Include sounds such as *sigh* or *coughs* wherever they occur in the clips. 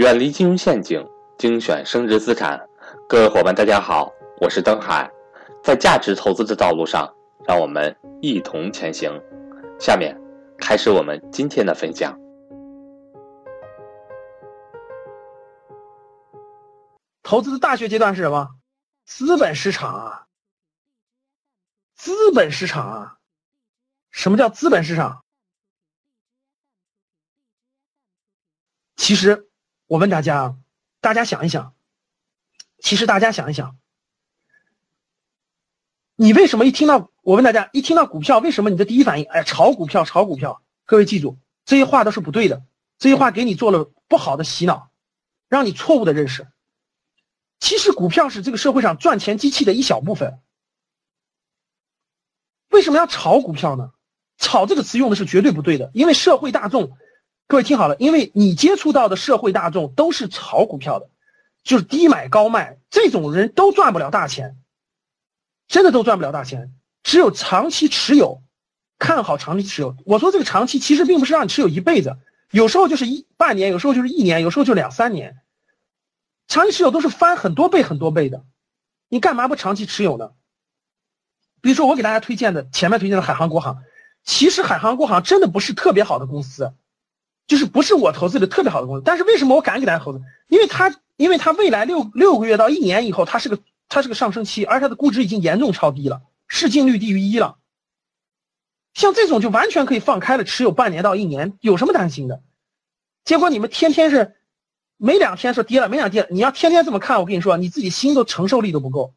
远离金融陷阱，精选升值资产。各位伙伴，大家好，我是登海，在价值投资的道路上，让我们一同前行。下面开始我们今天的分享。投资的大学阶段是什么？资本市场啊，资本市场啊，什么叫资本市场？其实。我问大家啊，大家想一想，其实大家想一想，你为什么一听到我问大家一听到股票，为什么你的第一反应，哎，炒股票，炒股票？各位记住，这些话都是不对的，这些话给你做了不好的洗脑，让你错误的认识。其实股票是这个社会上赚钱机器的一小部分。为什么要炒股票呢？炒这个词用的是绝对不对的，因为社会大众。各位听好了，因为你接触到的社会大众都是炒股票的，就是低买高卖，这种人都赚不了大钱，真的都赚不了大钱。只有长期持有，看好长期持有。我说这个长期其实并不是让你持有一辈子，有时候就是一半年，有时候就是一年，有时候就两三年。长期持有都是翻很多倍很多倍的，你干嘛不长期持有呢？比如说我给大家推荐的前面推荐的海航、国航，其实海航、国航真的不是特别好的公司。就是不是我投资的特别好的公司，但是为什么我敢给大家投资？因为它，因为它未来六六个月到一年以后，它是个它是个上升期，而它的估值已经严重超低了，市净率低于一了。像这种就完全可以放开了持有半年到一年，有什么担心的？结果你们天天是没两天说跌了，没两天，你要天天这么看，我跟你说，你自己心都承受力都不够。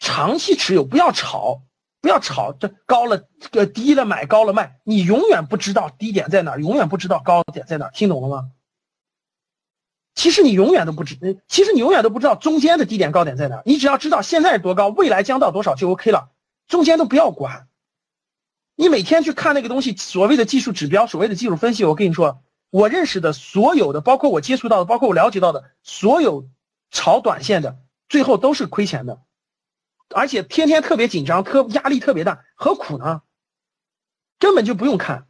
长期持有，不要炒。不要炒，这高了，呃低了买，高了卖，你永远不知道低点在哪，永远不知道高点在哪，听懂了吗？其实你永远都不知，其实你永远都不知道中间的低点高点在哪，你只要知道现在多高，未来将到多少就 OK 了，中间都不要管。你每天去看那个东西，所谓的技术指标，所谓的技术分析，我跟你说，我认识的所有的，包括我接触到的，包括我了解到的所有炒短线的，最后都是亏钱的。而且天天特别紧张，特压力特别大，何苦呢？根本就不用看，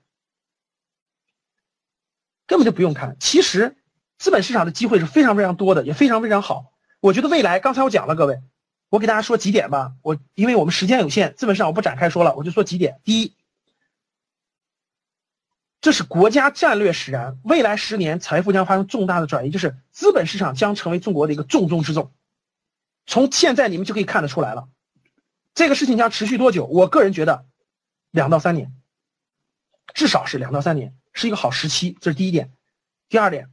根本就不用看。其实，资本市场的机会是非常非常多的，也非常非常好。我觉得未来，刚才我讲了，各位，我给大家说几点吧。我因为我们时间有限，资本市场我不展开说了，我就说几点。第一，这是国家战略使然，未来十年财富将发生重大的转移，就是资本市场将成为中国的一个重中之重。从现在你们就可以看得出来了。这个事情将持续多久？我个人觉得，两到三年，至少是两到三年，是一个好时期。这是第一点。第二点，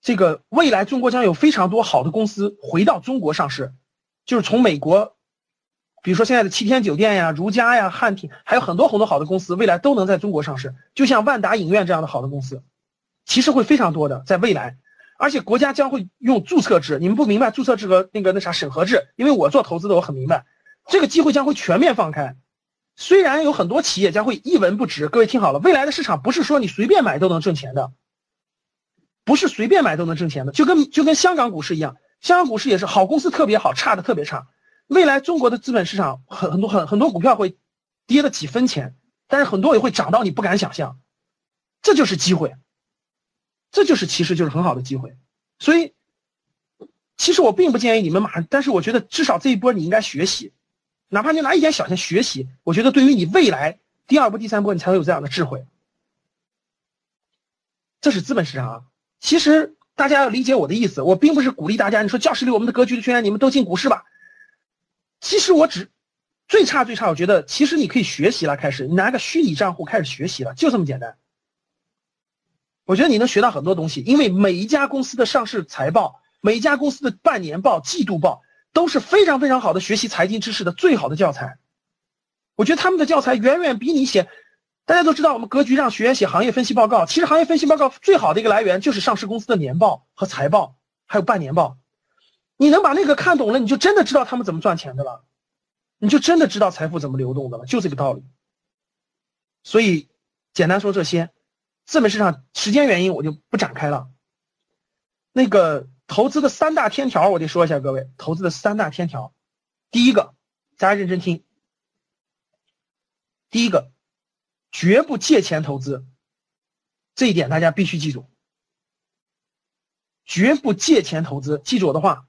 这个未来中国将有非常多好的公司回到中国上市，就是从美国，比如说现在的七天酒店呀、如家呀、汉庭，还有很多很多好的公司，未来都能在中国上市。就像万达影院这样的好的公司，其实会非常多的，在未来。而且国家将会用注册制，你们不明白注册制和那个那啥审核制，因为我做投资的我很明白，这个机会将会全面放开。虽然有很多企业将会一文不值，各位听好了，未来的市场不是说你随便买都能挣钱的，不是随便买都能挣钱的，就跟就跟香港股市一样，香港股市也是好公司特别好，差的特别差。未来中国的资本市场很很多很很多股票会跌了几分钱，但是很多也会涨到你不敢想象，这就是机会。这就是其实就是很好的机会，所以其实我并不建议你们马上，但是我觉得至少这一波你应该学习，哪怕你拿一点小钱学习，我觉得对于你未来第二波、第三波，你才会有这样的智慧。这是资本市场啊。其实大家要理解我的意思，我并不是鼓励大家，你说教室里我们的格局的圈，你们都进股市吧。其实我只最差最差，我觉得其实你可以学习了，开始你拿个虚拟账户开始学习了，就这么简单。我觉得你能学到很多东西，因为每一家公司的上市财报、每一家公司的半年报、季度报都是非常非常好的学习财经知识的最好的教材。我觉得他们的教材远远比你写。大家都知道，我们格局让学员写行业分析报告，其实行业分析报告最好的一个来源就是上市公司的年报和财报，还有半年报。你能把那个看懂了，你就真的知道他们怎么赚钱的了，你就真的知道财富怎么流动的了，就这个道理。所以，简单说这些。资本市场时间原因我就不展开了。那个投资的三大天条我得说一下，各位投资的三大天条，第一个，大家认真听。第一个，绝不借钱投资，这一点大家必须记住，绝不借钱投资。记住我的话，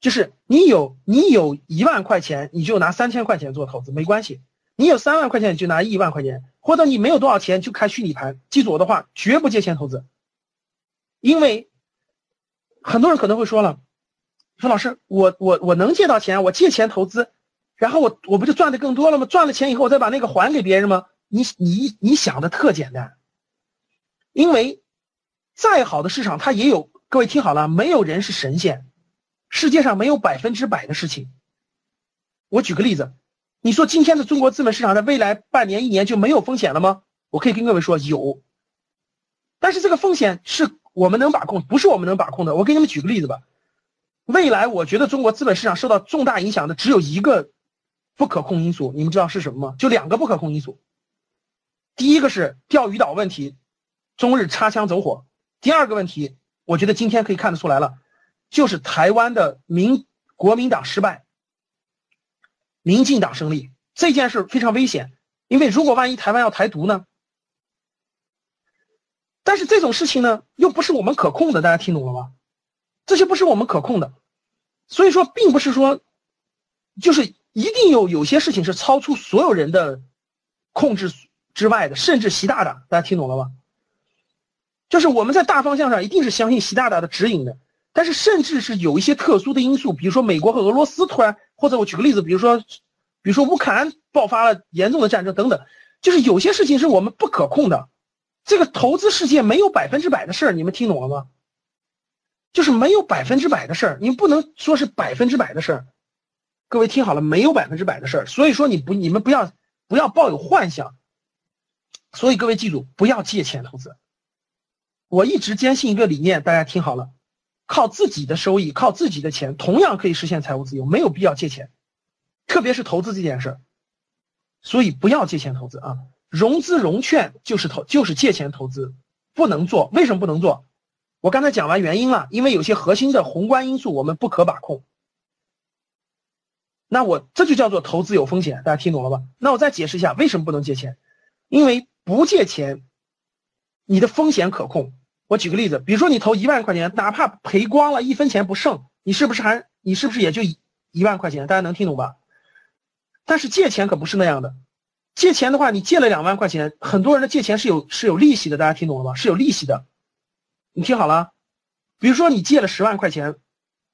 就是你有你有一万块钱，你就拿三千块钱做投资，没关系。你有三万块钱，你就拿一万块钱，或者你没有多少钱就开虚拟盘。记住我的话，绝不借钱投资，因为很多人可能会说了，说老师，我我我能借到钱，我借钱投资，然后我我不就赚的更多了吗？赚了钱以后，我再把那个还给别人吗？你你你想的特简单，因为再好的市场它也有，各位听好了，没有人是神仙，世界上没有百分之百的事情。我举个例子。你说今天的中国资本市场在未来半年、一年就没有风险了吗？我可以跟各位说有，但是这个风险是我们能把控，不是我们能把控的。我给你们举个例子吧。未来我觉得中国资本市场受到重大影响的只有一个不可控因素，你们知道是什么吗？就两个不可控因素。第一个是钓鱼岛问题，中日擦枪走火；第二个问题，我觉得今天可以看得出来了，就是台湾的民国民党失败。民进党胜利这件事非常危险，因为如果万一台湾要台独呢？但是这种事情呢，又不是我们可控的，大家听懂了吗？这些不是我们可控的，所以说，并不是说，就是一定有有些事情是超出所有人的控制之外的，甚至习大大，大家听懂了吗？就是我们在大方向上一定是相信习大大的指引的。但是，甚至是有一些特殊的因素，比如说美国和俄罗斯突然，或者我举个例子，比如说，比如说乌克兰爆发了严重的战争等等，就是有些事情是我们不可控的。这个投资世界没有百分之百的事儿，你们听懂了吗？就是没有百分之百的事儿，你不能说是百分之百的事儿。各位听好了，没有百分之百的事儿，所以说你不，你们不要不要抱有幻想。所以各位记住，不要借钱投资。我一直坚信一个理念，大家听好了。靠自己的收益，靠自己的钱，同样可以实现财务自由，没有必要借钱，特别是投资这件事儿，所以不要借钱投资啊！融资融券就是投，就是借钱投资，不能做。为什么不能做？我刚才讲完原因了，因为有些核心的宏观因素我们不可把控。那我这就叫做投资有风险，大家听懂了吧？那我再解释一下为什么不能借钱，因为不借钱，你的风险可控。我举个例子，比如说你投一万块钱，哪怕赔光了，一分钱不剩，你是不是还你是不是也就一万块钱？大家能听懂吧？但是借钱可不是那样的，借钱的话，你借了两万块钱，很多人的借钱是有是有利息的，大家听懂了吗？是有利息的。你听好了，比如说你借了十万块钱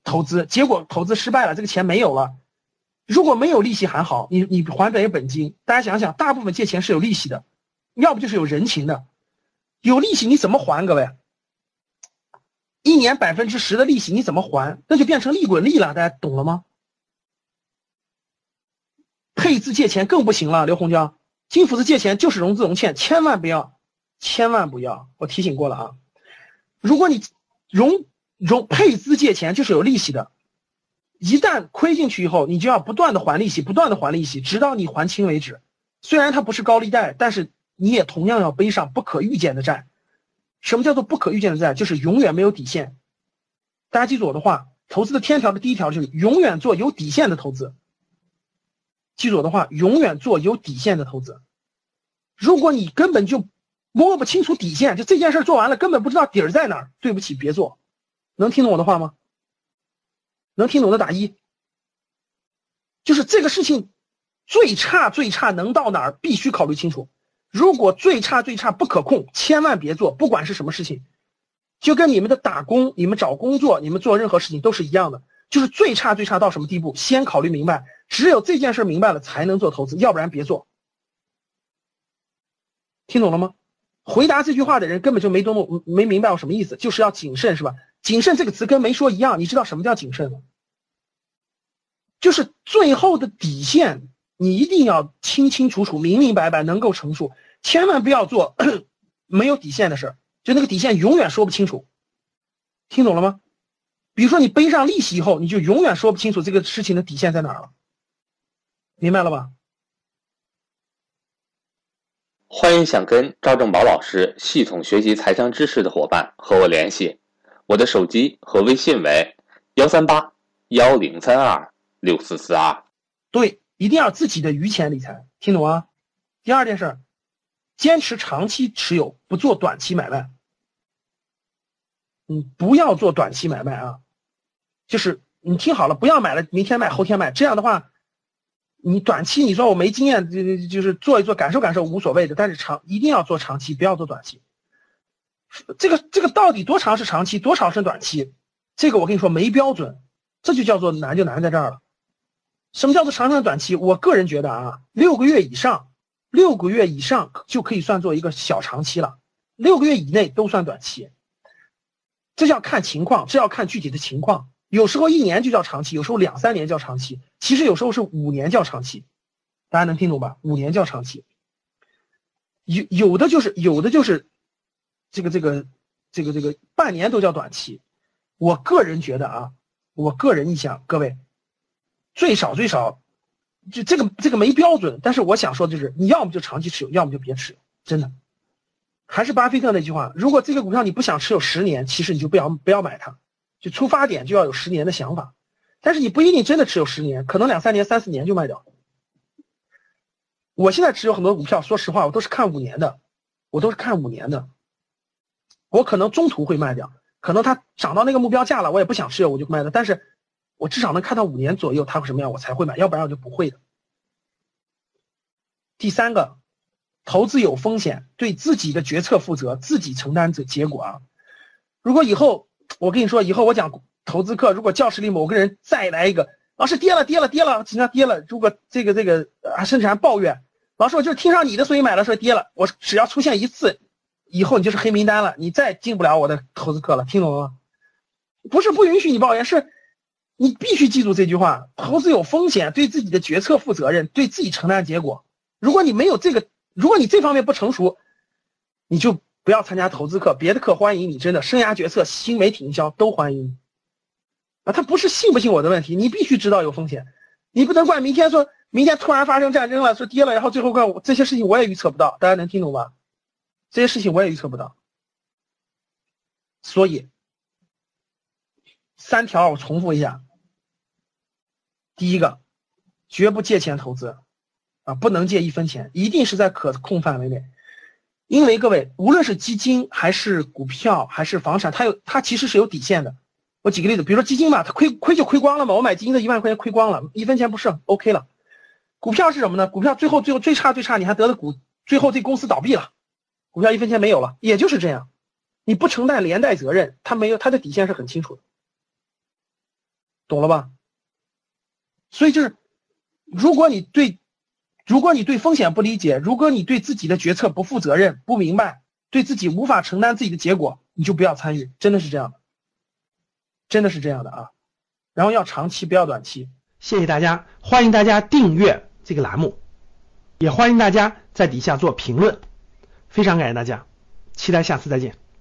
投资，结果投资失败了，这个钱没有了。如果没有利息还好，你你还本本金。大家想想，大部分借钱是有利息的，要不就是有人情的，有利息你怎么还？各位？一年百分之十的利息你怎么还？那就变成利滚利了，大家懂了吗？配资借钱更不行了，刘洪江，金斧子借钱就是融资融券，千万不要，千万不要，我提醒过了啊！如果你融融配资借钱就是有利息的，一旦亏进去以后，你就要不断的还利息，不断的还利息，直到你还清为止。虽然它不是高利贷，但是你也同样要背上不可预见的债。什么叫做不可预见的债？就是永远没有底线。大家记住我的话，投资的天条的第一条就是永远做有底线的投资。记住我的话，永远做有底线的投资。如果你根本就摸不清楚底线，就这件事做完了根本不知道底儿在哪儿，对不起，别做。能听懂我的话吗？能听懂的打一。就是这个事情最差最差能到哪儿，必须考虑清楚。如果最差最差不可控，千万别做，不管是什么事情，就跟你们的打工、你们找工作、你们做任何事情都是一样的，就是最差最差到什么地步，先考虑明白，只有这件事明白了才能做投资，要不然别做。听懂了吗？回答这句话的人根本就没多么没明白我什么意思，就是要谨慎，是吧？谨慎这个词跟没说一样，你知道什么叫谨慎吗？就是最后的底线。你一定要清清楚楚、明明白白，能够陈述，千万不要做 *coughs* 没有底线的事儿。就那个底线永远说不清楚，听懂了吗？比如说你背上利息以后，你就永远说不清楚这个事情的底线在哪儿了，明白了吧？欢迎想跟赵正宝老师系统学习财商知识的伙伴和我联系，我的手机和微信为幺三八幺零三二六四四二。对。一定要自己的余钱理财，听懂啊？第二件事，坚持长期持有，不做短期买卖。嗯，不要做短期买卖啊，就是你听好了，不要买了，明天卖，后天卖，这样的话，你短期你说我没经验，就就是做一做，感受感受无所谓的，但是长一定要做长期，不要做短期。这个这个到底多长是长期，多长是短期？这个我跟你说没标准，这就叫做难就难在这儿了。什么叫做长长短期？我个人觉得啊，六个月以上，六个月以上就可以算作一个小长期了，六个月以内都算短期。这要看情况，这要看具体的情况。有时候一年就叫长期，有时候两三年叫长期，其实有时候是五年叫长期。大家能听懂吧？五年叫长期。有有的就是有的就是这个这个这个这个半年都叫短期。我个人觉得啊，我个人意向，各位最少最少就这个这个没标准，但是我想说的就是，你要么就长期持有，要么就别持有，真的。还是巴菲特那句话，如果这个股票你不想持有十年，其实你就不要不要买它，就出发点就要有十年的想法。但是你不一定真的持有十年，可能两三年、三四年就卖掉。我现在持有很多股票，说实话，我都是看五年的，我都是看五年的。我可能中途会卖掉，可能它涨到那个目标价了，我也不想持有，我就卖了。但是我至少能看到五年左右它会什么样，我才会买，要不然我就不会的。第三个。投资有风险，对自己的决策负责，自己承担这结果啊！如果以后我跟你说，以后我讲投资课，如果教室里某个人再来一个，老师跌了跌了跌了，经常跌了。如果这个这个啊，甚至还抱怨，老师我就是听上你的所以买了，说跌了，我只要出现一次，以后你就是黑名单了，你再进不了我的投资课了，听懂了吗？不是不允许你抱怨，是你必须记住这句话：投资有风险，对自己的决策负责任，对自己承担结果。如果你没有这个。如果你这方面不成熟，你就不要参加投资课，别的课欢迎你，真的，生涯决策、新媒体营销都欢迎你。啊，他不是信不信我的问题，你必须知道有风险，你不能怪明天说明天突然发生战争了，说跌了，然后最后怪我这些事情我也预测不到，大家能听懂吧？这些事情我也预测不到，所以三条我重复一下，第一个，绝不借钱投资。啊，不能借一分钱，一定是在可控范围内。因为各位，无论是基金还是股票还是房产，它有它其实是有底线的。我举个例子，比如说基金吧，它亏亏就亏光了嘛。我买基金的一万块钱亏光了，一分钱不剩，OK 了。股票是什么呢？股票最后最后最差最差，你还得了股，最后这公司倒闭了，股票一分钱没有了，也就是这样。你不承担连带责任，它没有它的底线是很清楚的，懂了吧？所以就是，如果你对。如果你对风险不理解，如果你对自己的决策不负责任、不明白，对自己无法承担自己的结果，你就不要参与，真的是这样的，真的是这样的啊。然后要长期，不要短期。谢谢大家，欢迎大家订阅这个栏目，也欢迎大家在底下做评论，非常感谢大家，期待下次再见。